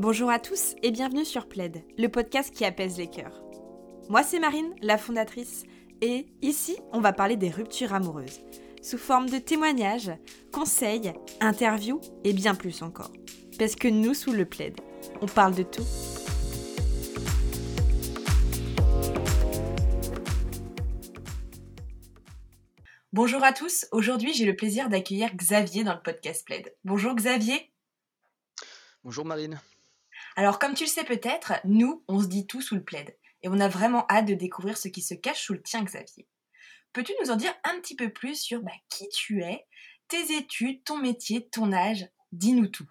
Bonjour à tous et bienvenue sur Plaid, le podcast qui apaise les cœurs. Moi c'est Marine, la fondatrice, et ici on va parler des ruptures amoureuses, sous forme de témoignages, conseils, interviews et bien plus encore. Parce que nous sous le Plaid, on parle de tout. Bonjour à tous, aujourd'hui j'ai le plaisir d'accueillir Xavier dans le podcast Plaid. Bonjour Xavier. Bonjour Marine. Alors comme tu le sais peut-être, nous on se dit tout sous le plaid et on a vraiment hâte de découvrir ce qui se cache sous le tien Xavier. Peux-tu nous en dire un petit peu plus sur bah, qui tu es, tes études, ton métier, ton âge? Dis-nous tout.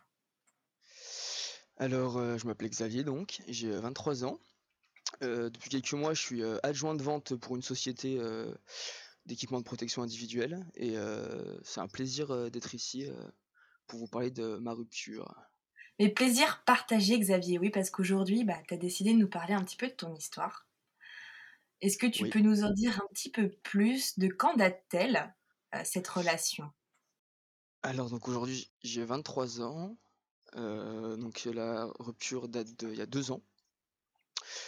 Alors euh, je m'appelle Xavier donc, j'ai 23 ans. Euh, depuis quelques mois je suis euh, adjoint de vente pour une société d'équipement de protection individuelle et c'est un plaisir d'être ici pour vous parler de ma rupture. Mais plaisir partagé, Xavier, oui, parce qu'aujourd'hui, bah, tu as décidé de nous parler un petit peu de ton histoire. Est-ce que tu peux nous en dire un petit peu plus de quand date-t-elle euh, cette relation? Alors, donc aujourd'hui, j'ai 23 ans. Euh, donc, la rupture date d'il y a deux ans.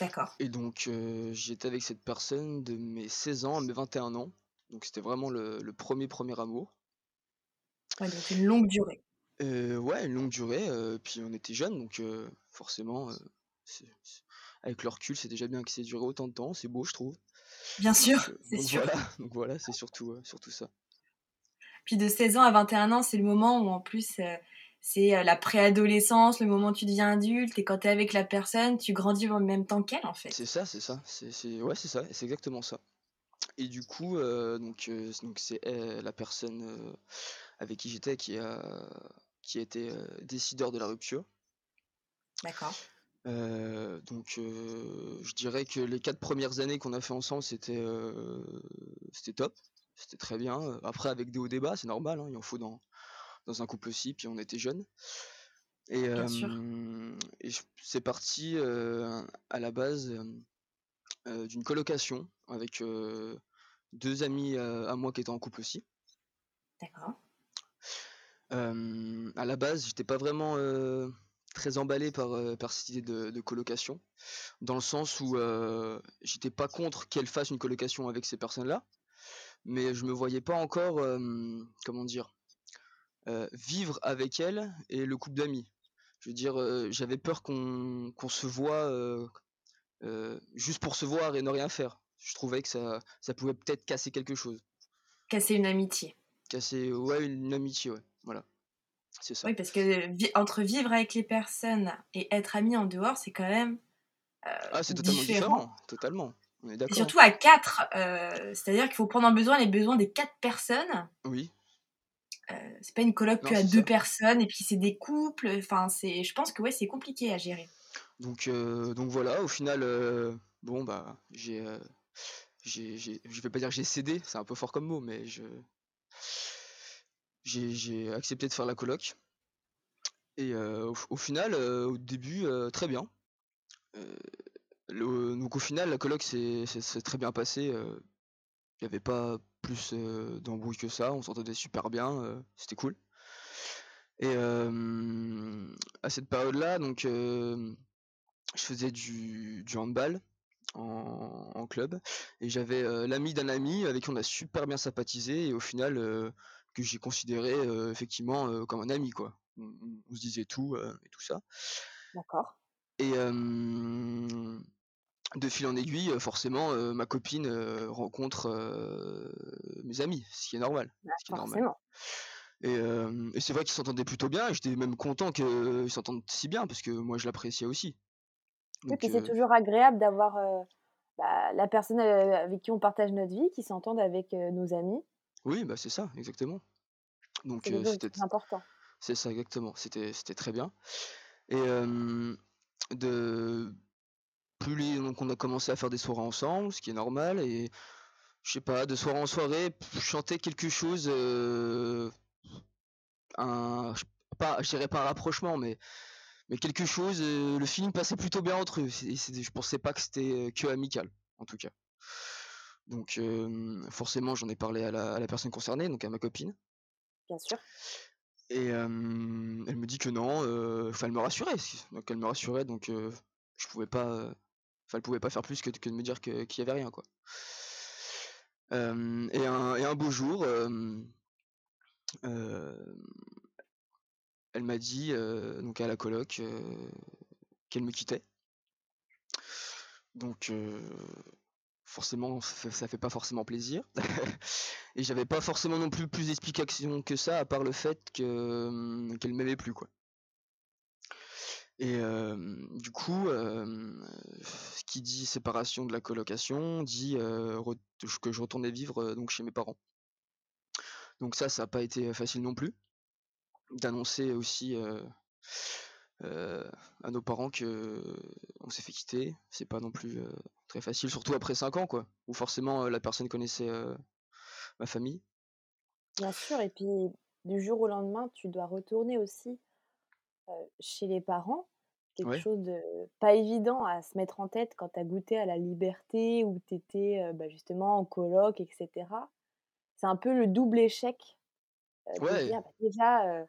D'accord. Et donc, euh, j'étais avec cette personne de mes 16 ans à mes 21 ans. Donc, c'était vraiment le, le, premier, premier amour. Ouais, donc une longue durée. Euh, ouais, une longue durée, euh, puis on était jeunes, donc euh, forcément, avec le recul, c'est déjà bien que c'est duré autant de temps, c'est beau, je trouve. Bien sûr, c'est sûr. Voilà, donc voilà, c'est surtout, surtout ça. Puis de 16 ans à 21 ans, c'est le moment où en plus c'est la préadolescence, le moment où tu deviens adulte, et quand tu es avec la personne, tu grandis en même temps qu'elle en fait. C'est ça, c'est ça, c'est ouais, c'est ça, c'est exactement ça. Et du coup, donc donc c'est la personne avec qui j'étais qui a qui a été décideur de la rupture. D'accord. donc, je dirais que les quatre premières années qu'on a fait ensemble, c'était c'était top, c'était très bien. Après, avec des hauts débats, c'est normal, hein, il en faut dans, dans un couple aussi, puis on était jeunes. Et, et c'est parti à la base d'une colocation avec deux amis à moi qui étaient en couple aussi. D'accord à la base, j'étais pas vraiment très emballé par, par cette idée de, colocation, dans le sens où j'étais pas contre qu'elle fasse une colocation avec ces personnes-là, mais je me voyais pas encore, comment dire, vivre avec elle et le couple d'amis. Je veux dire, j'avais peur qu'on se voit juste pour se voir et ne rien faire. Je trouvais que ça, ça pouvait peut-être casser quelque chose. Casser une amitié. Casser, ouais, une amitié, ouais. Voilà. C'est ça. Oui, parce que entre vivre avec les personnes et être ami en dehors, c'est quand même. Euh, ah, c'est totalement différent. Totalement. On est d'accord. Surtout à quatre. Euh, c'est-à-dire qu'il faut prendre en besoin les besoins des quatre personnes. Oui. Euh, c'est pas une coloc que à deux personnes et puis c'est des couples. Enfin, c'est. Je pense que ouais, c'est compliqué à gérer. Donc, donc voilà. Au final, bon bah, j'ai, j'ai, je vais pas dire que j'ai cédé. C'est un peu fort comme mot, mais je j'ai accepté de faire la coloc. Et euh, au, final, euh, au début, euh, très bien. donc au final, la coloc s'est très bien passé. Il n'y avait pas plus d'embrouille que ça. On s'entendait super bien. C'était cool. Et à cette période-là, donc, je faisais du, du handball en, en, club. Et j'avais l'ami d'un ami avec qui on a super bien sympathisé. Et au final, que j'ai considéré effectivement comme un ami quoi. On, se disait tout et tout ça. D'accord. Et de fil en aiguille, forcément, ma copine rencontre mes amis, ce qui est normal. Bah, ce qui est normal. Et, et c'est vrai qu'ils s'entendaient plutôt bien. J'étais même content qu'ils s'entendent si bien parce que moi je l'appréciais aussi. puis c'est toujours agréable d'avoir bah, la personne avec qui on partage notre vie qui s'entende avec nos amis. Oui, bah c'est ça, exactement. Donc c'était important. C'est ça, exactement. C'était c'était très bien. Et de plus donc on a commencé à faire des soirées ensemble, ce qui est normal. Et je sais pas, de soirée en soirée, chanter quelque chose, un, pas, je dirais pas un rapprochement, mais mais quelque chose, le film passait plutôt bien entre eux. Et je pensais pas que c'était que amical, en tout cas. Donc forcément, j'en ai parlé à la, personne concernée, donc à ma copine. Bien sûr. Et elle me dit que non, enfin elle me rassurait, donc elle me rassurait, donc je pouvais pas, enfin elle pouvait pas faire plus que, de me dire qu'il y avait rien quoi. et, un, et, un, beau jour, elle m'a dit donc à la coloc qu'elle me quittait. Donc forcément ça, fait pas forcément plaisir. Et j'avais pas forcément non plus plus d'explications que ça à part le fait que hum, qu'elle m'aimait plus quoi. Et du coup ce qui dit séparation de la colocation dit que je retournais vivre donc chez mes parents. Donc ça ça n'a pas été facile non plus d'annoncer aussi à nos parents que on s'est fait quitter c'est pas non plus très facile, surtout après 5 ans, quoi, où forcément la personne connaissait ma famille. Bien sûr, et puis du jour au lendemain, tu dois retourner aussi chez les parents. Quelque chose de pas évident à se mettre en tête quand tu as goûté à la liberté, où tu étais bah, justement en coloc, etc. C'est un peu le double échec. ouais. Bah, déjà,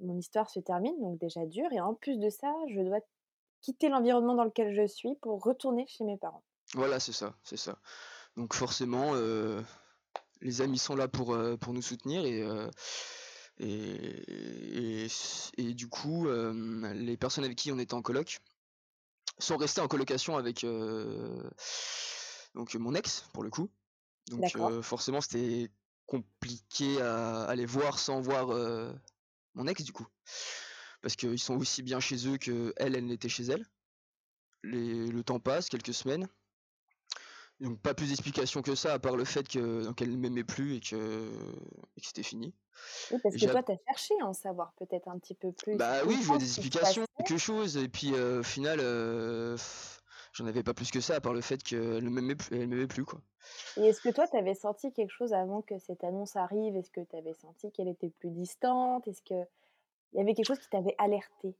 mon histoire se termine, donc déjà dur, et en plus de ça, je dois quitter l'environnement dans lequel je suis pour retourner chez mes parents. Voilà, c'est ça, c'est ça. Donc forcément, euh, les amis sont là pour, euh, pour nous soutenir et, euh, et, et, du coup, les personnes avec qui on était en coloc sont restées en colocation avec donc mon ex pour le coup. Donc forcément, c'était compliqué à aller voir sans voir mon ex du coup parce qu'ils sont aussi bien chez eux que elle, elle n'était chez elle. le temps passe, quelques semaines. Donc pas plus d'explications que ça, à part le fait qu'elle ne m'aimait plus et que, c'était fini. Oui, parce que toi, tu as cherché à en savoir peut-être un petit peu plus. Bah oui, je voulais des explications, quelque chose, et puis euh, au final, euh, j'en avais pas plus que ça, à part le fait qu'elle ne m'aimait plus, elle m'aimait plus, quoi. Et est-ce que toi, tu avais senti quelque chose avant que cette annonce arrive? Est-ce que tu avais senti qu'elle était plus distante? Est-ce que il y avait quelque chose qui t'avait alerté?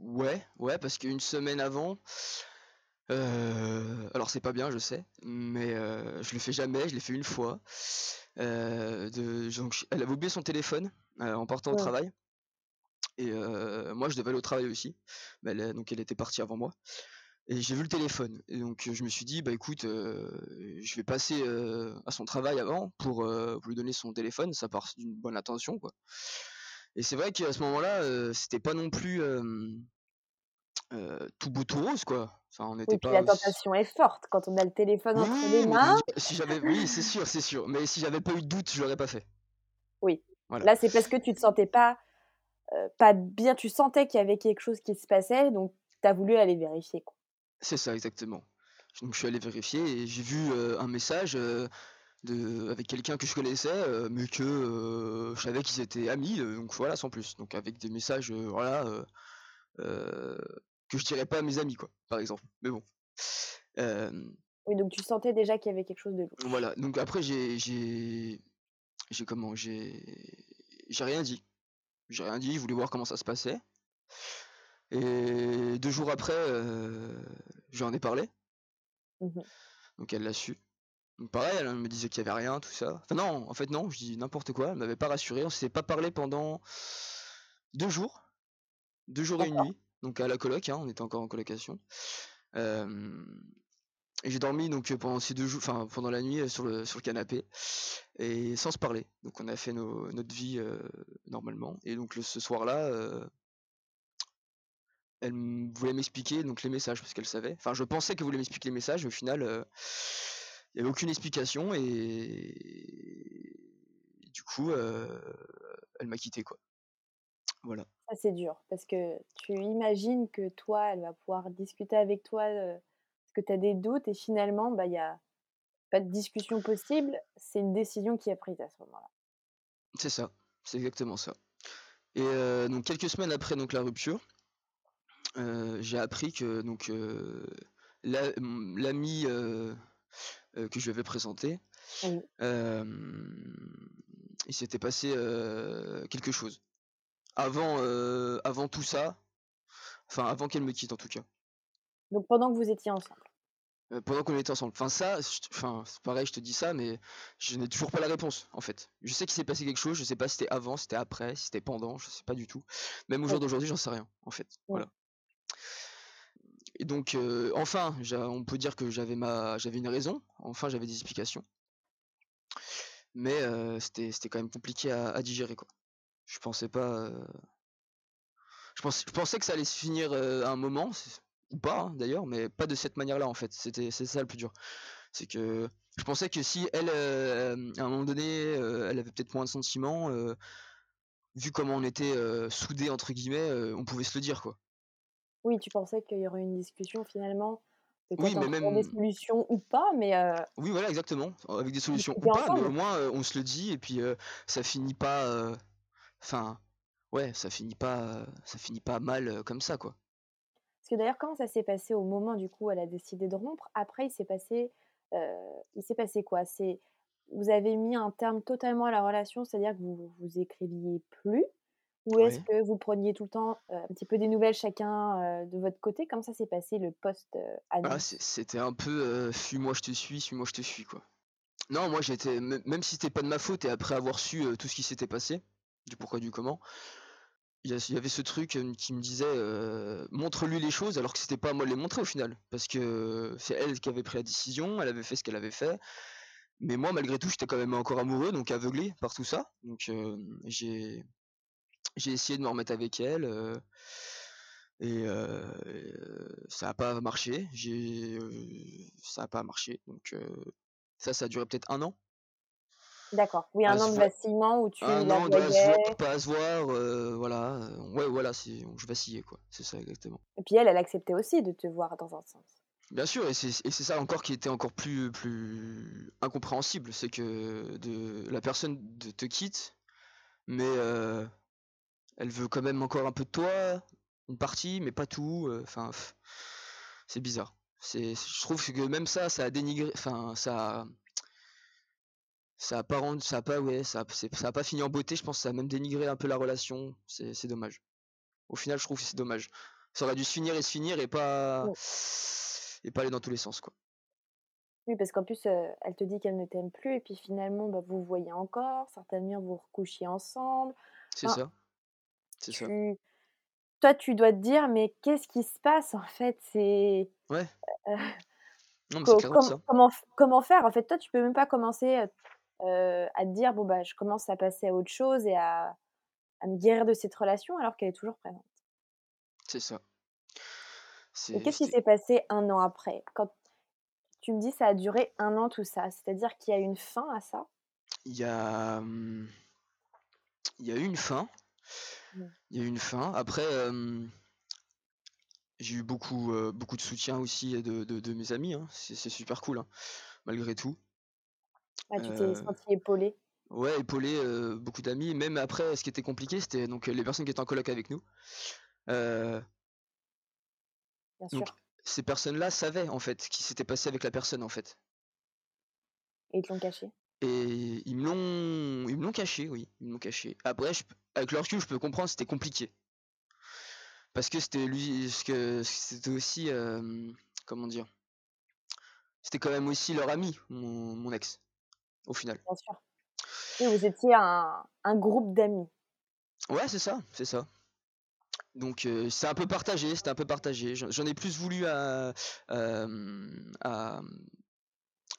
Ouais, ouais, parce qu'une semaine avant, alors c'est pas bien, je sais, mais je le fais jamais, je l'ai fait une fois. de, elle avait oublié son téléphone en partant au travail. Et moi, je devais aller au travail aussi. donc elle était partie avant moi. Et j'ai vu le téléphone. Et donc je me suis dit, bah écoute, euh, je vais passer euh, à son travail avant pour, euh, pour, lui donner son téléphone, ça part d'une bonne attention quoi. Et c'est vrai qu'à ce moment-là, c'était pas non plus tout beau tout rose quoi. Enfin, on était oui, pas. La tentation est forte quand on a le téléphone entre les mains. Si j'avais, oui, c'est sûr, c'est sûr. Mais si j'avais pas eu de doute, je l'aurais pas fait. Oui. Là, c'est parce que tu te sentais pas pas bien, tu sentais qu'il y avait quelque chose qui se passait, donc tu as voulu aller vérifier quoi. C'est ça, exactement. Donc je suis allé vérifier et j'ai vu un message de, avec quelqu'un que je connaissais, mais que je savais qu'ils étaient amis, donc voilà, sans plus. Donc avec des messages, voilà, que je dirais pas à mes amis, quoi, par exemple. Mais bon. Oui, donc tu sentais déjà qu'il y avait quelque chose de. Voilà, donc après j'ai j'ai j'ai comment j'ai j'ai rien dit. J'ai rien dit, je voulais voir comment ça se passait. Et deux jours après, euh, j'en ai parlé. Mmh Donc elle l'a su. Donc pareil, elle me disait qu'il y avait rien, tout ça. Enfin non, en fait non, je dis n'importe quoi. Elle m'avait pas rassuré. On s'est pas parlé pendant deux jours, deux jours et une nuit. Donc à la coloc, hein, on était encore en colocation. et j'ai dormi donc pendant ces deux jours, enfin pendant la nuit sur le sur le canapé et sans se parler. Donc on a fait notre vie euh, normalement. Et donc ce soir-là, euh, elle voulait m'expliquer donc les messages parce qu'elle savait. Enfin, je pensais qu'elle voulait m'expliquer les messages, mais au final, euh, il n'y avait aucune explication et, du coup, euh, elle m'a quitté quoi. Voilà. Ça c'est dur parce que tu imagines que toi, elle va pouvoir discuter avec toi euh, parce que tu as des doutes et finalement, bah il y a pas de discussion possible. C'est une décision qui est prise à ce moment-là. C'est ça, c'est exactement ça. Et donc quelques semaines après donc la rupture, j'ai appris que donc l'ami que je lui avais présenté, il s'était passé quelque chose. Avant, avant tout ça, enfin avant qu'elle me quitte en tout cas. Donc pendant que vous étiez ensemble. pendant qu'on était ensemble. Enfin ça, enfin c'est pareil, je te dis ça, mais je n'ai toujours pas la réponse en fait. Je sais qu'il s'est passé quelque chose, je sais pas si c'était avant, si c'était après, si c'était pendant, je sais pas du tout. Même au jour d'aujourd'hui, j'en sais rien en fait. Voilà. Et donc enfin, on peut dire que j'avais ma, j'avais une raison. Enfin, j'avais des explications. Mais c'était, c'était quand même compliqué à, digérer quoi. Je pensais pas. Je, pensais, je pensais que ça allait se finir à un moment, ou pas hein, d'ailleurs, mais pas de cette manière-là en fait. C'était c'est ça le plus dur. C'est que je pensais que si elle, à un moment donné, elle avait peut-être moins de sentiments, vu comment on était soudés entre guillemets, on pouvait se le dire quoi. Oui, tu pensais qu'il y aurait une discussion finalement, Oui, mais même. des solutions ou pas, mais Oui, voilà, exactement. Avec des solutions ou pas, mais au moins on se le dit et puis ça finit pas. Enfin, ouais, ça finit pas, ça finit pas mal comme ça, quoi. Parce que d'ailleurs, comment ça s'est passé au moment du coup où elle a décidé de rompre? Après, il s'est passé, il s'est passé quoi? C'est vous avez mis un terme totalement à la relation, c'est-à-dire que vous vous écriviez plus? Ou est-ce que vous preniez tout le temps, un petit peu des nouvelles chacun, de votre côté? Comment ça s'est passé le post, Ah c'était un peu, «Suis-moi, je te suis, suis-moi, je te suis», quoi. Non, moi j'étais même si c'était pas de ma faute et après avoir su, tout ce qui s'était passé, du pourquoi du comment, il y avait ce truc, qui me disait, «Montre-lui les choses», alors que c'était pas à moi de les montrer au final. Parce que c'est elle qui avait pris la décision, elle avait fait ce qu'elle avait fait. Mais moi malgré tout, j'étais quand même encore amoureux, donc aveuglé par tout ça. Donc j'ai j'ai essayé de me remettre avec elle et ça a pas marché. J'ai ça a pas marché. Donc ça, ça a duré peut-être un an. D'accord. Oui, un an de vacillement où tu Un la an de voir, pas à se voir, voilà, ouais, voilà, c'est je vacillais quoi, c'est ça exactement. Et puis elle, elle acceptait aussi de te voir dans un sens? Bien sûr et c'est c'est ça encore qui était encore plus plus incompréhensible, c'est que de la personne te quitte, mais elle veut quand même encore un peu de toi, une partie, mais pas tout. Euh, enfin, c'est bizarre. C'est, je trouve que même ça, ça a dénigré. Enfin, ça, ça a pas rendu, ça a pas, ouais, ça, ça a pas fini en beauté. Je pense que ça a même dénigré un peu la relation. C'est, c'est dommage. Au final, je trouve que c'est dommage. Ça aurait dû se finir et se finir et pas, et pas aller dans tous les sens, quoi. Oui, parce qu'en plus, euh, elle te dit qu'elle ne t'aime plus, et puis finalement, bah, vous vous voyez encore, certainement vous recouchiez ensemble. C'est ça. Ça. toi, tu dois te dire: «Mais qu'est-ce qui se passe en fait?» c'est Ouais. Non, c'est ça. comment comment faire? En fait, toi, tu peux même pas commencer, à te dire: «Bon, bah, je commence à passer à autre chose et à à me guérir de cette relation», alors qu'elle est toujours présente. C'est ça. Et qu'est-ce qui s'est passé un an après? Quand tu me dis: «Ça a duré un an tout ça», c'est-à-dire qu'il y a une fin à ça? Il y a, il y a eu une fin. Il y a eu une fin. Après, j'ai eu beaucoup, beaucoup de soutien aussi de, de, mes amis. Hein. C'est, super cool, hein, malgré tout. Ah, tu t'es senti épaulé Ouais, épaulé, beaucoup d'amis. Même après, ce qui était compliqué, c'était donc les personnes qui étaient en coloc avec nous. Bien donc, sûr. ces personnes-là savaient en fait ce qui s'était passé avec la personne en fait. Et ils te l'ont caché? Et ils me l'ont, ils me l'ont caché, oui, ils me l'ont caché. Après, je, avec le recul, je peux comprendre, c'était compliqué. Parce que c'était lui, que c'était aussi, comment dire, c'était quand même aussi leur ami, mon, ex, au final. Bien sûr. Et vous étiez un, groupe d'amis. Ouais, c'est ça, c'est ça. Donc c'est un peu partagé, c'était un peu partagé. J'en ai plus voulu à, à,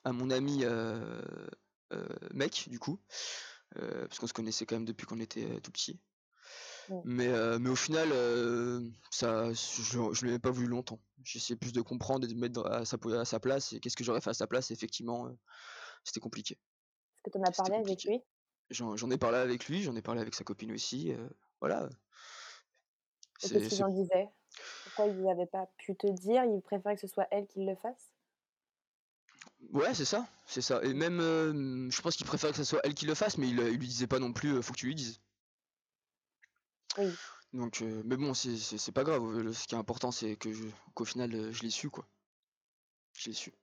à, mon ami mec, du coup, euh, parce qu'on se connaissait quand même depuis qu'on était euh, tout petit. Mais, euh, mais au final, ça, je, je l'ai pas voulu longtemps. J'essayais plus de comprendre et de mettre à sa, à sa place. Et qu'est-ce que j'aurais fait à sa place Effectivement, c'était compliqué. Est-ce que tu en as parlé avec lui? J'en ai parlé avec lui, j'en ai parlé avec sa copine aussi. voilà. qu'est-ce qu'ils en disaient Pourquoi ils n'avaient pas pu te dire? Ils préféraient que ce soit elle qui le fasse? Ouais, c'est ça, c'est ça. Et même, je pense qu'il préfère que ce soit elle qui le fasse, mais il, lui disait pas non plus, faut que tu lui dises. Oui. Donc, mais bon, c'est pas grave. Ce qui est important, c'est que qu'au final, je l'ai su, quoi. Je l'ai su.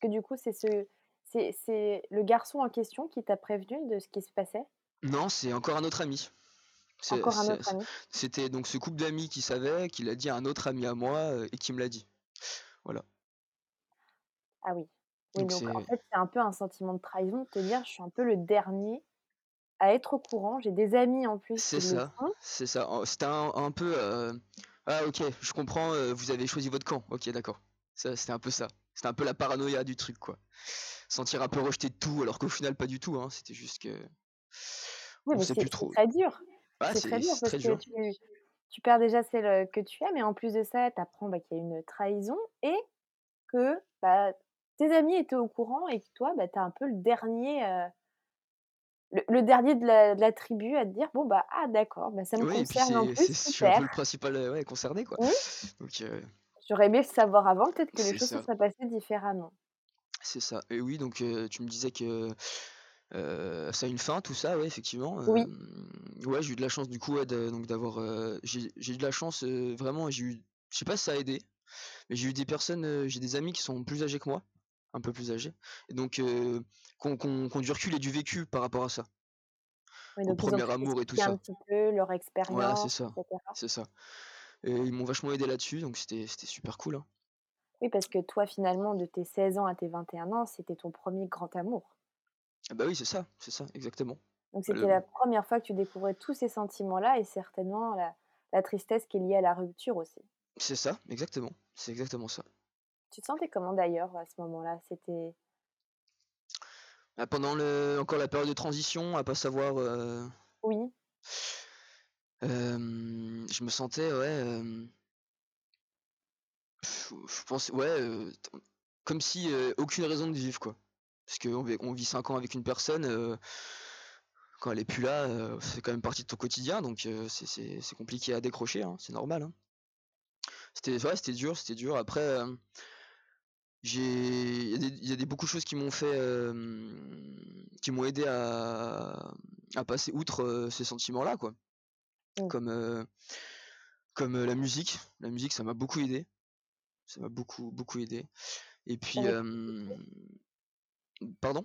Que du coup, c'est ce, c'est le garçon en question qui t'a prévenu de ce qui se passait? Non, c'est encore un autre ami. Encore un autre ami. C'était donc ce couple d'amis qui savait, qui l'a dit à un autre ami à moi et qui me l'a dit. Voilà. Ah oui. Oui, donc en fait, c'est un peu un sentiment de trahison de te dire: «Je suis un peu le dernier à être au courant». J'ai des amis en plus C'est ça, c'est ça. En c'était un un peu, heu: «Ah OK, je comprends, heu, vous avez choisi votre camp. OK, d'accord». Ça, c'était un peu ça. C'était un peu la paranoïa du truc, quoi. Sentir un peu rejeté de tout, alors qu'au final, pas du tout, hein. C'était juste que Oui, on mais sait c'est très dur. Ah, C'est très dur c'est parce très que dur. tu tu perds déjà celle, heu, que tu aimes et en plus de ça, tu apprends, bah, qu'il y a une trahison et que, bah, tes amis étaient au courant et que toi, bah, tu es un peu le dernier, heu le le dernier de la de la tribu à te dire: «Bon, bah, ah d'accord, bah, ça me concerne en plus, c'est je suis un peu super». le principal, ouais, concerné, quoi. Oui, Donc heu, j'aurais aimé le savoir avant, peut-être que les choses se seraient passées différemment. c'est ça et oui, donc tu me disais que, ça a une fin tout ça, ouais, effectivement, Oui, ouais, j'ai eu de la chance du coup, ouais, de donc d'avoir, heu, j'ai eu de la chance, vraiment, j'ai eu je sais pas si ça a aidé, mais j'ai eu des personnes, j'ai des amis qui sont plus âgés que moi, un peu plus âgés et donc qui ont du recul et du vécu par rapport à ça, oui, au donc premier amour et tout t'expliquer un ça. petit peu leur Voilà, c'est expérience ça, cetera. c'est ça et ils m'ont vachement aidé là-dessus, donc c'était super cool, hein. Oui, parce que toi, finalement, de tes 16 ans à tes 21 ans, c'était ton premier grand amour. Ah bah oui, c'est ça, c'est ça, exactement. Donc c'était le la première fois que tu découvrais tous ces sentiments-là et certainement la la tristesse qui est liée à la rupture aussi. c'est ça, exactement, c'est exactement ça. Tu te sentais comment d'ailleurs à ce moment-là? C'était Bah, pendant le encore la période de transition, à pas savoir, heu, oui, je me sentais, ouais, je pense ouais, heu, t comme si, heu, aucune raison de vivre, quoi. Parce qu'on vit on vit 5 ans avec une personne, quand elle est plus là, c'est quand même partie de ton quotidien, donc c'est compliqué à décrocher, hein, c'est normal, hein. C'était ouais, c'était dur, c'était dur. Après, j'ai il y a des il y a des beaucoup de choses qui m'ont fait, qui m'ont aidé à à passer outre, ces sentiments-là, quoi. mmh, Comme, comme, la musique. La musique, ça m'a beaucoup aidé. Ça m'a beaucoup, beaucoup aidé et puis, pardon?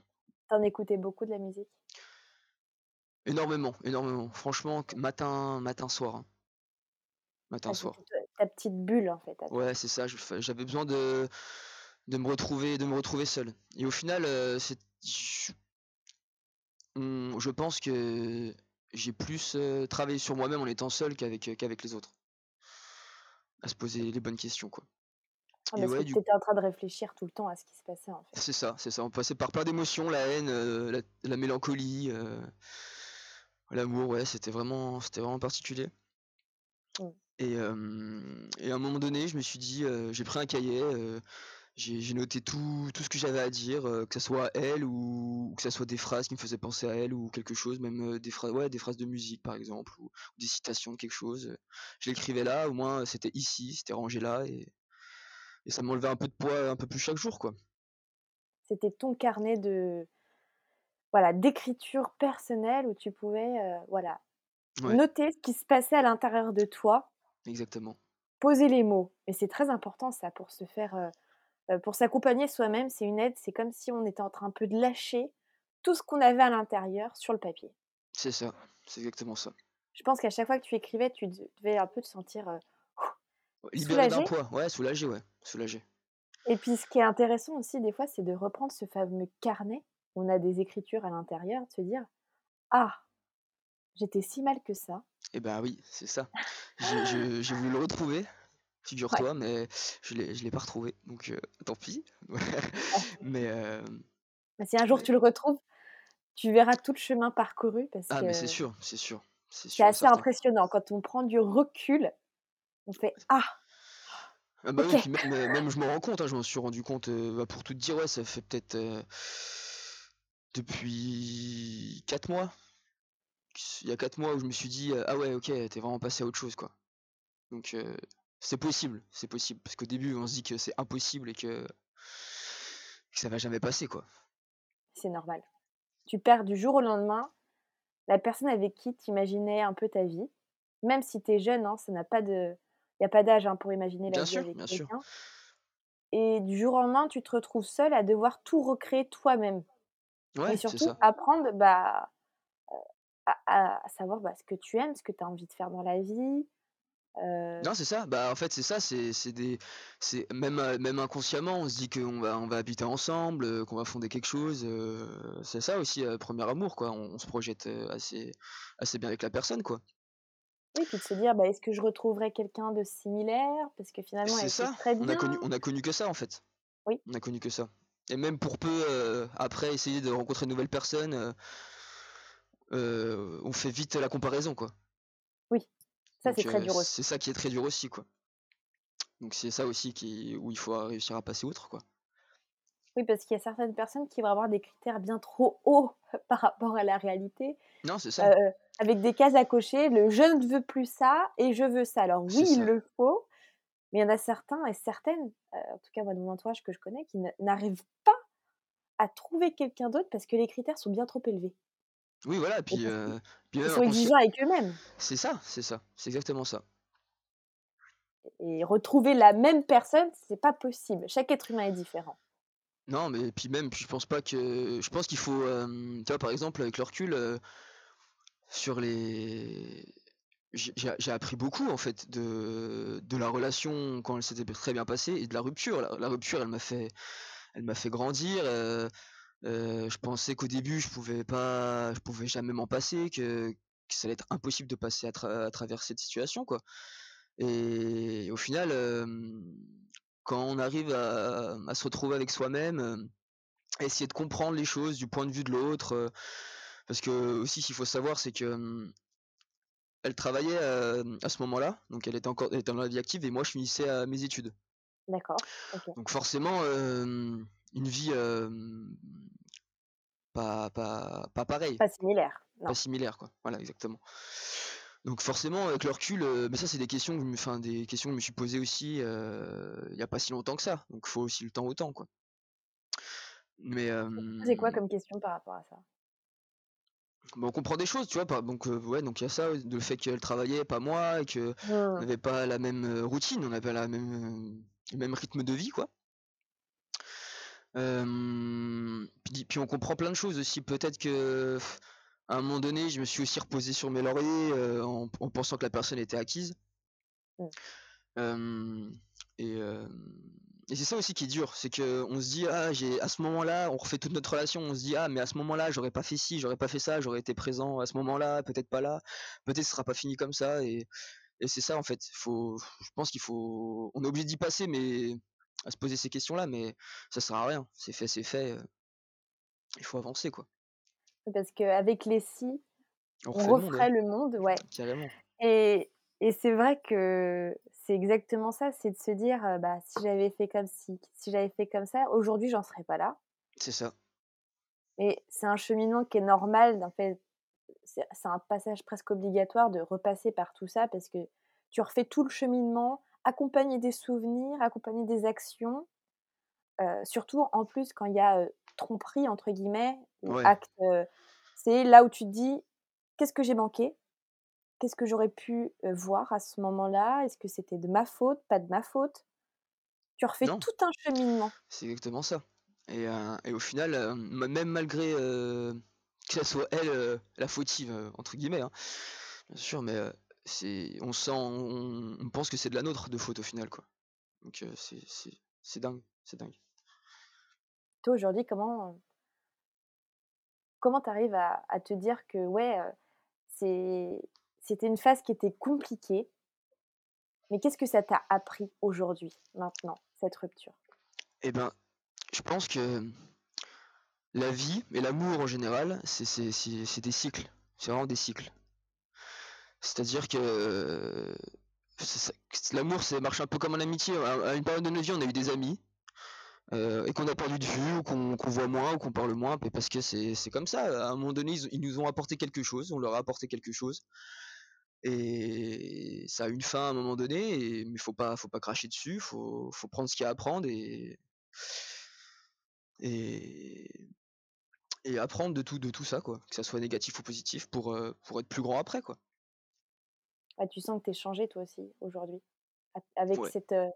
tu écoutais beaucoup de la musique? Énormément, énormément. Franchement, matin matin, soir, hein. Matin, Ah, soir. ta petite bulle en fait. Ouais, c'est ça, j'avais besoin de de me retrouver de me retrouver seul et au final, heu, c'est je pense que j'ai plus, heu, travaillé sur moi-même en étant seul qu'avec, heu, qu'avec les autres. À se poser les bonnes questions, quoi Ah, parce que ouais, tu étais en train de réfléchir tout le temps à ce qui se passait en fait. c'est ça, c'est ça. On passait par plein d'émotions, la haine, la la mélancolie, l'amour, ouais, c'était vraiment c'était vraiment particulier Mmh. et et à un moment donné, je me suis dit, j'ai pris un cahier, j'ai noté tout tout ce que j'avais à dire, heu, que ça soit à elle ou ou que ça soit des phrases qui me faisaient penser à elle ou quelque chose, même, heu, des phrases ouais, des phrases de musique, par exemple, ou des citations de quelque chose. Je l'écrivais là, au moins, c'était ici, c'était rangé là et et ça m'enlevait un peu de poids un peu plus chaque jour, quoi. C'était ton carnet de voilà, d'écriture personnelle où tu pouvais, heu, voilà, Ouais, noter ce qui se passait à l'intérieur de toi, exactement. poser les mots et c'est très important ça pour se faire, pour s'accompagner soi-même, c'est une aide, c'est comme si on était en train un peu de lâcher tout ce qu'on avait à l'intérieur sur le papier. C'est ça, c'est exactement ça. Je pense qu'à chaque fois que tu écrivais, tu de devais un peu te sentir, Ouais, libéré d'un soulagé poids, ouais, soulagé, ouais, soulagé. et puis ce qui est intéressant aussi des fois, c'est de reprendre ce fameux carnet, où on a des écritures à l'intérieur, de se dire: «Ah, j'étais si mal que ça». Et bah, oui, c'est ça. J'ai voulu le retrouver, Ouais, figure-toi, mais je l'ai je l'ai pas retrouvé, donc heu, tant pis. Mais hem, Bah, si un jour tu le retrouves, tu verras tout le chemin parcouru parce ah, mais c'est sûr, c'est sûr, c'est assez certain. impressionnant. Quand on prend du recul, on fait: «Ah, Ah bah, oui, OK». puis même, je m'en rends compte, hein, je m'en suis rendu compte, heu, bah, pour tout te dire, ouais, ça fait peut-être, heu, depuis 4 mois, il y a 4 mois où je me suis dit, «Ah ouais, OK, tu vraiment passé à autre chose, quoi». Donc c'est possible, c'est possible, parce qu'au début, on se dit que c'est impossible et que que ça va jamais passer, quoi. C'est normal. Tu perds du jour au lendemain la personne avec qui tu imaginais un peu ta vie. Même si tu es jeune, hein, ça n'a pas de il y a pas d'âge, hein, pour imaginer la Bien vie sûr, avec bien sûr. quelqu'un et du jour au lendemain, tu te retrouves seule à devoir tout recréer toi-même et Ouais, c'est surtout ça. apprendre, bah, à à à savoir, bah, ce que tu aimes, ce que tu as envie de faire dans la vie, Non, c'est ça. Bah, en fait, c'est ça. C'est, c'est des, c'est même, même inconsciemment, on se dit qu'on va, on va habiter ensemble, qu'on va fonder quelque chose. c'est ça aussi, premier amour, quoi. On, se projette assez, assez bien avec la personne, quoi. Oui, puis de se dire, bah, est-ce que je retrouverai quelqu'un de similaire? Parce que finalement, c'est ça. très bien. On a connu, on a connu que ça, en fait. Oui. On a connu que ça. Et même pour peu, après, essayer de rencontrer de nouvelles personnes, on fait vite la comparaison, quoi. Ça, c'est très dur aussi. C'est ça qui est très dur aussi, quoi. Donc c'est ça aussi qui, où il faut réussir à passer outre, quoi. Oui, parce qu'il y a certaines personnes qui vont avoir des critères bien trop hauts par rapport à la réalité. Non, c'est ça. avec des cases à cocher, le je ne veux plus ça et je veux ça. Alors oui, il le faut, mais il y en a certains et certaines, en tout cas moi de mon entourage que je connais, qui n'arrivent pas à trouver quelqu'un d'autre parce que les critères sont bien trop élevés. Oui, voilà, puis, puis ils sont exigeants avec eux-mêmes. C'est ça, c'est ça, c'est exactement ça. Et retrouver la même personne, c'est pas possible. Chaque être humain est différent. Non, mais puis même, je pense pas que. Je pense qu'il faut. tu vois, par exemple, avec le recul, sur les. J'ai appris beaucoup en fait de, de la relation quand elle s'était très bien passée et de la rupture. La, rupture, elle m'a fait, elle m'a fait grandir. Je pensais qu'au début, je pouvais pas, je pouvais jamais m'en passer, que, que, ça allait être impossible de passer à, à travers cette situation, quoi. Et au final, quand on arrive à, se retrouver avec soi-même, essayer de comprendre les choses du point de vue de l'autre, parce que aussi, qu'il faut savoir, c'est que elle travaillait à ce moment-là, donc elle était encore dans la vie active et moi je finissais à mes études. D'accord. Donc forcément, une vie pas, pas, pas pareille. Pas similaire. Pas similaire, quoi. Voilà, exactement. Donc forcément, avec le recul, mais ça c'est des questions, enfin des questions que je me suis posées aussi il n'y a pas si longtemps que ça. Donc il faut aussi le temps au temps, quoi. Mais c'est quoi comme question par rapport à ça? On comprend des choses, tu vois. Donc ouais, donc il y a ça, le fait qu'elle travaillait, pas moi, et que on n'avait pas la même routine, on n'avait pas la même le même rythme de vie, quoi. Puis, puis, on comprend plein de choses aussi. Peut-être que à un moment donné, je me suis aussi reposé sur mes lauriers en, pensant que la personne était acquise. Mmh. et, c'est ça aussi qui est dur, c'est que on se dit ah j'ai à ce moment-là, on refait toute notre relation, on se dit ah mais à ce moment-là j'aurais pas fait ci, j'aurais pas fait ça, j'aurais été présent à ce moment-là, peut-être pas là, peut-être ce sera pas fini comme ça et, c'est ça en fait. Faut, je pense qu'il faut, on est obligé d'y passer mais à se poser ces questions-là, mais ça sert à rien. C'est fait, c'est fait. il faut avancer quoi. Parce qu'avec les si, on, referait le monde, ouais. Et, et c'est vrai que c'est exactement ça, c'est de se dire, bah, si j'avais fait comme si, si j'avais fait comme ça, aujourd'hui, j'en serais pas là. C'est ça. Et c'est un cheminement qui est normal, en fait, c'est un passage presque obligatoire de repasser par tout ça parce que tu refais tout le cheminement, accompagné des souvenirs, accompagné des actions. surtout en plus quand il y a tromperie entre guillemets acte c'est là où tu te dis qu'est-ce que j'ai manqué? Qu'est-ce que j'aurais pu voir à ce moment-là? Est-ce que c'était de ma faute? Pas de ma faute? Tu refais tout un cheminement. C'est exactement ça. Et, et au final même malgré que ce soit elle la fautive entre guillemets hein, bien sûr mais c'est on sent on, pense que c'est de la nôtre de faute au final quoi donc c'est c'est dingue c'est dingue toi aujourd'hui comment comment tu arrives à, te dire que ouais, c'était une phase qui était compliquée, mais qu'est-ce que ça t'a appris aujourd'hui, maintenant, cette rupture? Eh ben, je pense que la vie et l'amour en général, c'est des cycles. C'est vraiment des cycles. C'est-à-dire que l'amour, ça marche un peu comme en amitié. À une période de notre vie, on a eu des amis. Euh, et qu'on a perdu de vue ou qu'on voit moins ou qu'on parle moins parce que c'est comme ça à un moment donné ils, nous ont apporté quelque chose on leur a apporté quelque chose et ça a une fin à un moment donné et, mais faut pas faut pas cracher dessus faut faut prendre ce qu'il y a à prendre et et et apprendre de tout de tout ça quoi que ça soit négatif ou positif pour euh, pour être plus grand après quoi ah, tu sens que tu es changé toi aussi aujourd'hui avec cette euh,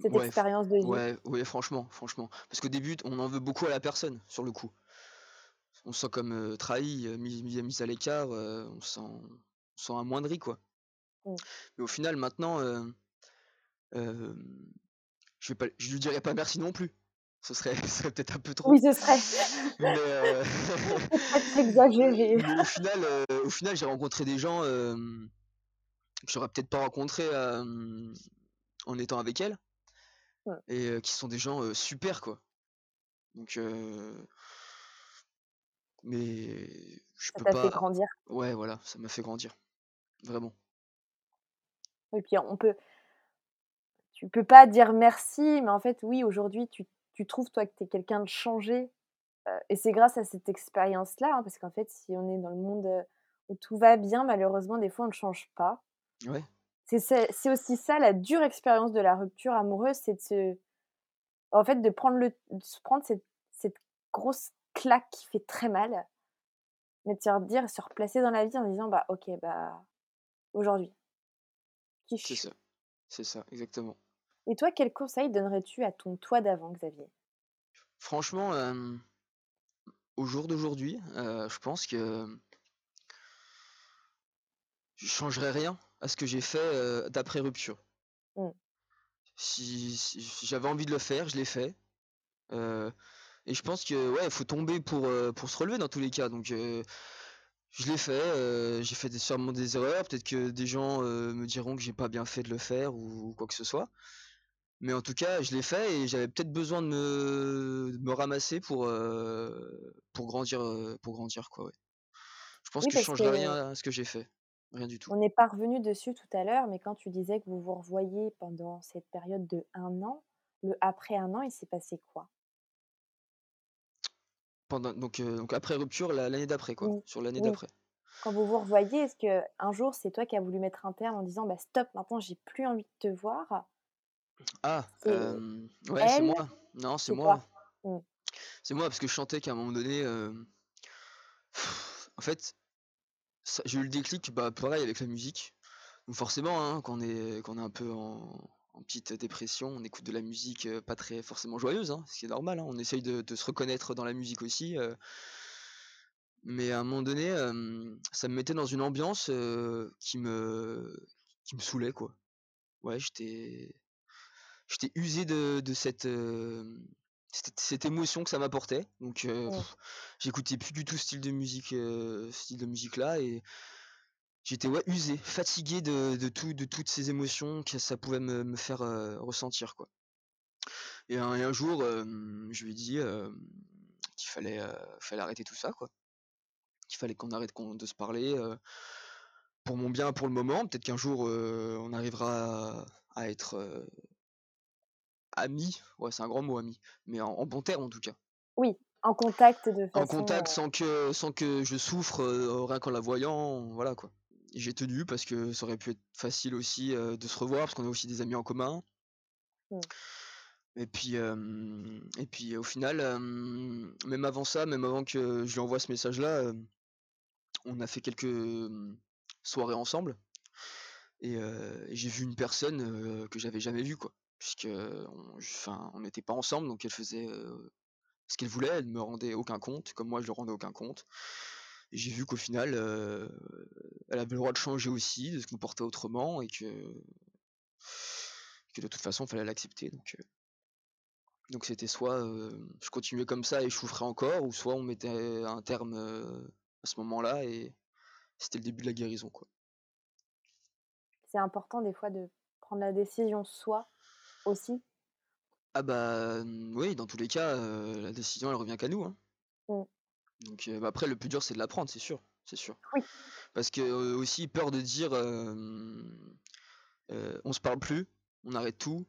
cette expérience de vie. Ouais, ouais, franchement, franchement. Parce qu'au début, on en veut beaucoup à la personne, sur le coup. On se sent comme trahi, mis, mis, à l'écart, on, se sent, on sent amoindri, quoi. Mmh. Mais au final, maintenant, je ne je lui dirais pas merci non plus. Ce serait, peut-être un peu trop. Oui, ce serait. mais, euh, exagéré. mais au final, au final, j'ai rencontré des gens que j'aurais peut-être pas rencontrés en étant avec elle, et qui sont des gens super quoi. Donc, mais je ça peux t'a fait grandir. Ouais, voilà, ça m'a fait grandir, vraiment. Et puis on peut, tu peux pas dire merci, mais en fait, oui, aujourd'hui, tu, tu trouves toi que tu es quelqu'un de changé. et c'est grâce à cette expérience-là, hein, parce qu'en fait, si on est dans le monde où tout va bien, malheureusement, des fois, on ne change pas. Ouais. C'est aussi ça, la dure expérience de la rupture amoureuse, c'est de se, en fait, de prendre, le, de prendre cette, cette grosse claque qui fait très mal, mais de se redire, se replacer dans la vie en disant, bah ok, bah aujourd'hui, C'est ça, c'est ça, exactement. Et toi, quel conseil donnerais-tu à ton toi d'avant, Xavier? Franchement, au jour d'aujourd'hui, je pense que je changerais rien à ce que j'ai fait d'après rupture. Mmh. Si, j'avais envie de le faire, je l'ai fait. et je pense que ouais, il faut tomber pour, pour se relever dans tous les cas. Donc je l'ai fait, j'ai fait des, sûrement des erreurs, peut-être que des gens me diront que j'ai pas bien fait de le faire ou, quoi que ce soit. Mais en tout cas, je l'ai fait et j'avais peut-être besoin de me, me ramasser pour, pour grandir, pour grandir quoi. Ouais. Je pense que je changerais rien à ce que j'ai fait, rien du tout. On n'est pas revenu dessus tout à l'heure, mais quand tu disais que vous vous revoyez pendant cette période de un an, le après un an, il s'est passé quoi? Donc, euh, donc après rupture, l'année d'après, quoi. Sur l'année d'après. Quand vous vous revoyez, est-ce que un jour c'est toi qui as voulu mettre un terme en disant bah stop, maintenant j'ai plus envie de te voir? Ah, ouais, c'est moi. Non, c'est moi. Mmh. C'est moi parce que je chantais qu'à un moment donné, en fait, j'ai eu le déclic, bah pareil avec la musique. Donc forcément, hein, quand on est, un peu en, petite dépression, on écoute de la musique pas très forcément joyeuse, hein, ce qui est normal, hein. on essaye de, se reconnaître dans la musique aussi. mais à un moment donné, ça me mettait dans une ambiance qui me qui me saoulait quoi. Ouais, j'étais j'étais usé de, cette, cette, émotion que ça m'apportait. Donc j'écoutais plus du tout ce style de musique, style de musique là et J'étais ouais, usé, fatigué de, de, tout, de toutes ces émotions que ça pouvait me, me faire ressentir. Quoi. Et un, un jour, je lui ai dit qu'il fallait, fallait arrêter tout ça, quoi. Qu'il fallait qu'on arrête de se parler pour mon bien pour le moment. Peut-être qu'un jour, on arrivera à, être amis. Ouais, c'est un grand mot, amis. Mais en, en bon terme, en tout cas. Oui, en contact de façon... En contact sans que, sans que je souffre rien qu'en la voyant. Voilà, quoi j'ai tenu parce que ça aurait pu être facile aussi de se revoir parce qu'on a aussi des amis en commun. Mmh. Et puis, et puis au final, même avant ça, même avant que je lui envoie ce message-là, on a fait quelques soirées ensemble. Et, j'ai vu une personne que j'avais jamais vue, quoi. Puisque, on n'était pas ensemble, donc elle faisait ce qu'elle voulait, elle ne me rendait aucun compte, comme moi je ne rendais aucun compte j'ai vu qu'au final, elle avait le droit de changer aussi, de se comporter autrement, et que, que de toute façon, il fallait l'accepter. Donc, donc c'était soit je continuais comme ça et je souffrais encore, ou soit on mettait un terme à ce moment-là, et c'était le début de la guérison. quoi. C'est important des fois de prendre la décision soi aussi? Ah bah oui, dans tous les cas, la décision elle revient qu'à nous. Hein. Mmh. Donc bah, après, le plus dur, c'est de l'apprendre, c'est sûr, c'est sûr. Oui. Parce que aussi peur de dire, on se parle plus, on arrête tout,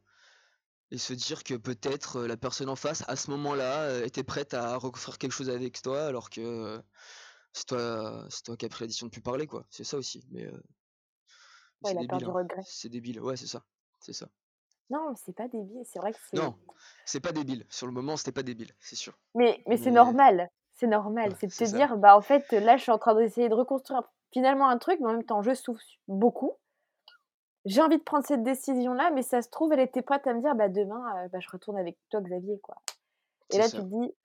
et se dire que peut-être la personne en face, à ce moment-là, était prête à refaire quelque chose avec toi, alors que c'est toi, c'est toi qui as pris la décision de plus parler, quoi. C'est ça aussi. Mais ouais, la peur du hein. regret. C'est débile, ouais, c'est ça, c'est ça. Non, c'est pas débile, c'est vrai que c'est. Non, c'est pas débile. Sur le moment, c'était pas débile, c'est sûr. Mais, mais... c'est normal. C'est normal, c'est de te dire, bah en fait, là, je suis en train d'essayer de reconstruire finalement un truc, mais en même temps, je souffre beaucoup. J'ai envie de prendre cette décision-là, mais ça se trouve, elle était prête à me dire, bah demain, bah, je retourne avec toi, Xavier, quoi. Et là, tu te dis,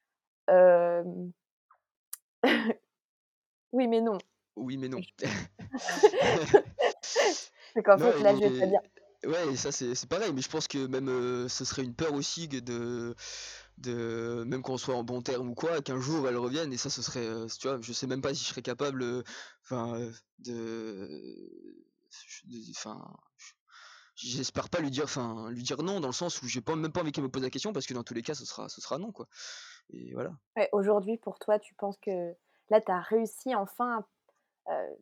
oui, mais non. Oui, mais non. C'est qu'en fait, là, je vais pas dire. Ouais, ça c'est pareil, mais je pense que même ce serait une peur aussi de, de même qu'on soit en bon terme ou quoi, qu'un jour elle revienne et ça ce serait, tu vois, je sais même pas si je serais capable, enfin, de, enfin, j'espère pas lui dire, enfin, lui dire non dans le sens où j'ai pas même pas envie qu'elle me pose la question parce que dans tous les cas ce sera, ce sera non quoi. Et voilà. Aujourd'hui pour toi, tu penses que là tu as réussi enfin, euh,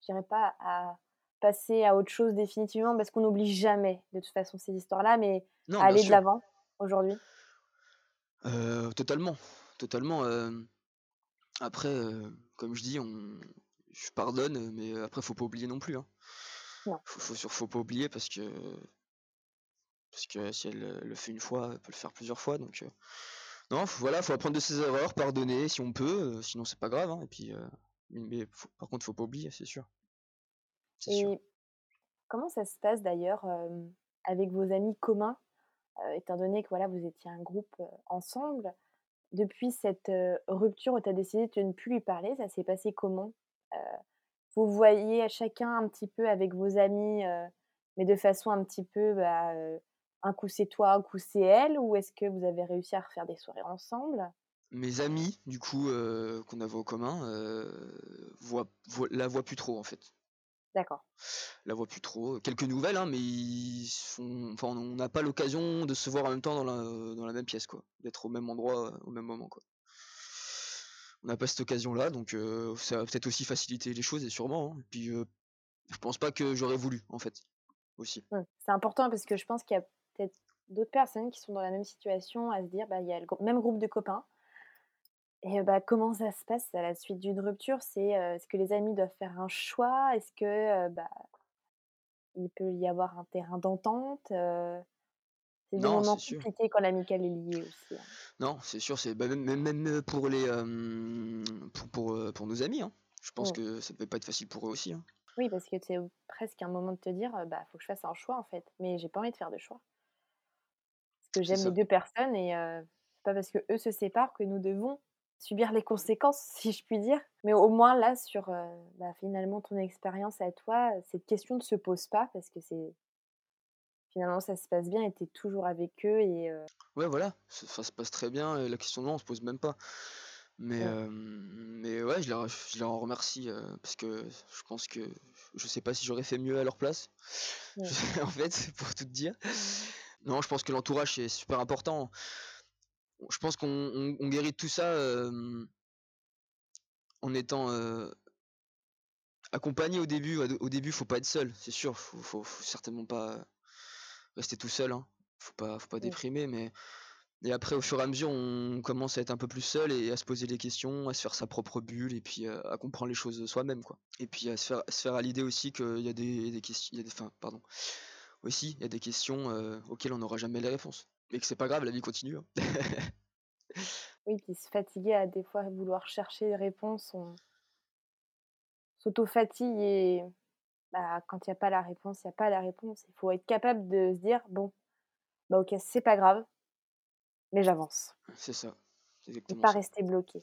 je dirais pas à passer à autre chose définitivement parce qu'on n'oublie jamais de toute façon ces histoires-là, mais aller de l'avant aujourd'hui euh, Totalement, totalement. après, comme je dis, on... je pardonne, mais après faut pas oublier non plus. Hein. Non. Faut, faut, faut, pas oublier parce que parce que si elle le fait une fois, elle peut le faire plusieurs fois. Donc non, voilà, faut apprendre de ses erreurs, pardonner si on peut, sinon c'est pas grave. Hein, et puis, mais par contre, faut pas oublier, c'est sûr. Et comment ça se passe d'ailleurs avec vos amis communs, étant donné que voilà, vous étiez un groupe ensemble Depuis cette rupture où tu as décidé de ne plus lui parler, ça s'est passé comment? Vous voyez à chacun un petit peu avec vos amis, mais de façon un petit peu, bah, un coup c'est toi, un coup c'est elle, ou est-ce que vous avez réussi à refaire des soirées ensemble? Mes amis, du coup, qu'on avait en commun, voient, la voient plus trop en fait. D'accord. La voit plus trop. Quelques nouvelles, hein, mais ils enfin, on n'a pas l'occasion de se voir en même temps dans la, dans la même pièce, quoi. D'être au même endroit au même moment, quoi. On n'a pas cette occasion-là, donc euh, ça va peut-être aussi faciliter les choses, et sûrement. Hein. Et puis, euh, je pense pas que j'aurais voulu, en fait, aussi. Mmh. C'est important parce que je pense qu'il y a peut-être d'autres personnes qui sont dans la même situation à se dire, bah, il y a le même groupe de copains, et bah, comment ça se passe à la suite d'une rupture? C'est est-ce que les amis doivent faire un choix? Est-ce que bah, il peut y avoir un terrain d'entente C'est des moments compliqués quand l'amical est lié aussi. Hein. Non, c'est sûr, c'est bah, même, même, pour les pour, pour, pour, nos amis. Hein. Je pense que ça ne peut pas être facile pour eux aussi. Hein. Oui, parce que c'est presque un moment de te dire, bah faut que je fasse un choix en fait, mais j'ai pas envie de faire de choix. Parce que j'aime les deux personnes et c'est pas parce que eux se séparent que nous devons subir les conséquences, si je puis dire. Mais au moins là, sur bah, finalement ton expérience à toi, cette question ne se pose pas parce que c'est finalement ça se passe bien et tu es toujours avec eux. Et, Ouais, voilà, ça, se passe très bien et la question non, on se pose même pas. Mais, ouais. mais ouais, je les en remercie parce que je pense que je sais pas si j'aurais fait mieux à leur place. en fait, pour tout te dire. Non, je pense que l'entourage c'est super important je pense qu'on guérit tout ça en étant accompagné au début. Au début, faut pas être seul, c'est sûr. Faut, faut, certainement pas rester tout seul. Hein. Faut pas, faut pas déprimer, mais et après, au fur et à mesure, on commence à être un peu plus seul et à se poser des questions, à se faire sa propre bulle et puis à comprendre les choses soi-même, quoi. Et puis à se faire, se faire à l'idée aussi qu'il y a des, questions, il y a des, enfin, pardon, aussi, il y a des questions auxquelles on n'aura jamais les réponses. Mais que c'est pas grave, la vie continue. Hein. oui, puis se fatiguer à des fois vouloir chercher des réponses, on s'auto-fatigue et bah, quand il n'y a pas la réponse, il n'y a pas la réponse. Il faut être capable de se dire bon, bah ok, c'est pas grave, mais j'avance. C'est ça. Et pas rester bloqué.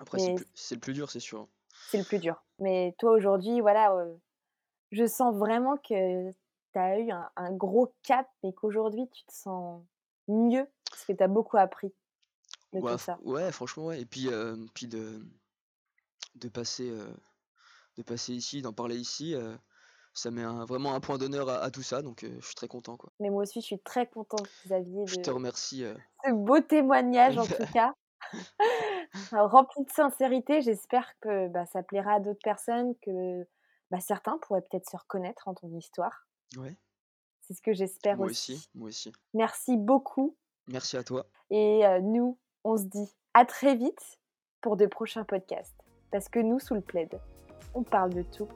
Après, c'est le plus dur, c'est sûr. C'est le plus dur. Mais toi, aujourd'hui, voilà, je sens vraiment que tu as eu un, gros cap et qu'aujourd'hui, tu te sens mieux? Parce que tu as beaucoup appris de ouais, tout ça. Ouais, franchement, ouais. Et puis, puis de, de, passer, de passer ici, d'en parler ici, ça met vraiment un point d'honneur à, tout ça. Donc, je suis très content. Quoi. Mais moi aussi, je suis très contente, Xavier. Je te remercie. Ce beau témoignage, en tout cas. Rempli de sincérité, j'espère que bah, ça plaira à d'autres personnes, que bah, certains pourraient peut-être se reconnaître en ton histoire. Ouais. C'est ce que j'espère aussi. Moi aussi, moi aussi. Merci beaucoup. Merci à toi. Et nous, on se dit à très vite pour de prochains podcasts. Parce que nous, sous le plaid, on parle de tout.